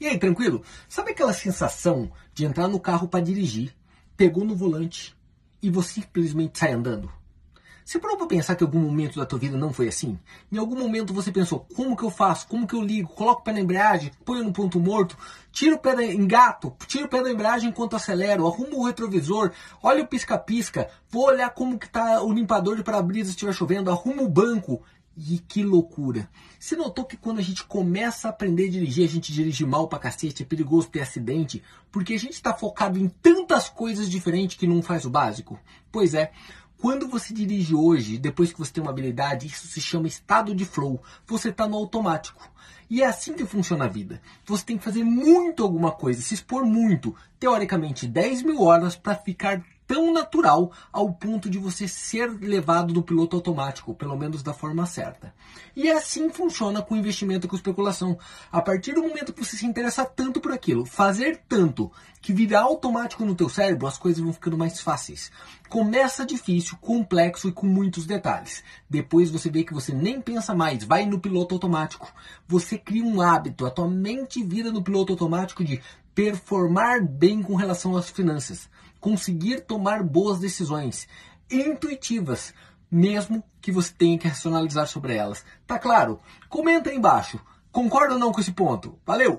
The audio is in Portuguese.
E aí, tranquilo? Sabe aquela sensação de entrar no carro para dirigir, pegou no volante e você simplesmente sai andando? Você parou para pensar que algum momento da tua vida não foi assim? Em algum momento você pensou, como que eu faço? Como que eu ligo? Coloco o pé na embreagem, ponho no ponto morto, tiro o pé da engato, tiro o pé da embreagem enquanto acelero, arrumo o retrovisor, olho o pisca-pisca, vou olhar como que tá o limpador de para-brisa se estiver chovendo, arrumo o banco, e que loucura! Você notou que quando a gente começa a aprender a dirigir, a gente dirige mal pra cacete, é perigoso ter acidente, porque a gente está focado em tantas coisas diferentes que não faz o básico? Pois é, quando você dirige hoje, depois que você tem uma habilidade, isso se chama estado de flow. Você está no automático. E é assim que funciona a vida. Você tem que fazer muito alguma coisa, se expor muito, teoricamente 10 mil horas para ficar tão natural ao ponto de você ser levado do piloto automático, pelo menos da forma certa. E é assim funciona com investimento e com especulação. A partir do momento que você se interessa tanto por aquilo, fazer tanto que vira automático no teu cérebro, as coisas vão ficando mais fáceis. Começa difícil, complexo e com muitos detalhes. Depois você vê que você nem pensa mais, vai no piloto automático. Você cria um hábito, a tua mente vira no piloto automático de performar bem com relação às finanças, conseguir tomar boas decisões intuitivas, mesmo que você tenha que racionalizar sobre elas. Tá claro? Comenta aí embaixo. Concorda ou não com esse ponto? Valeu!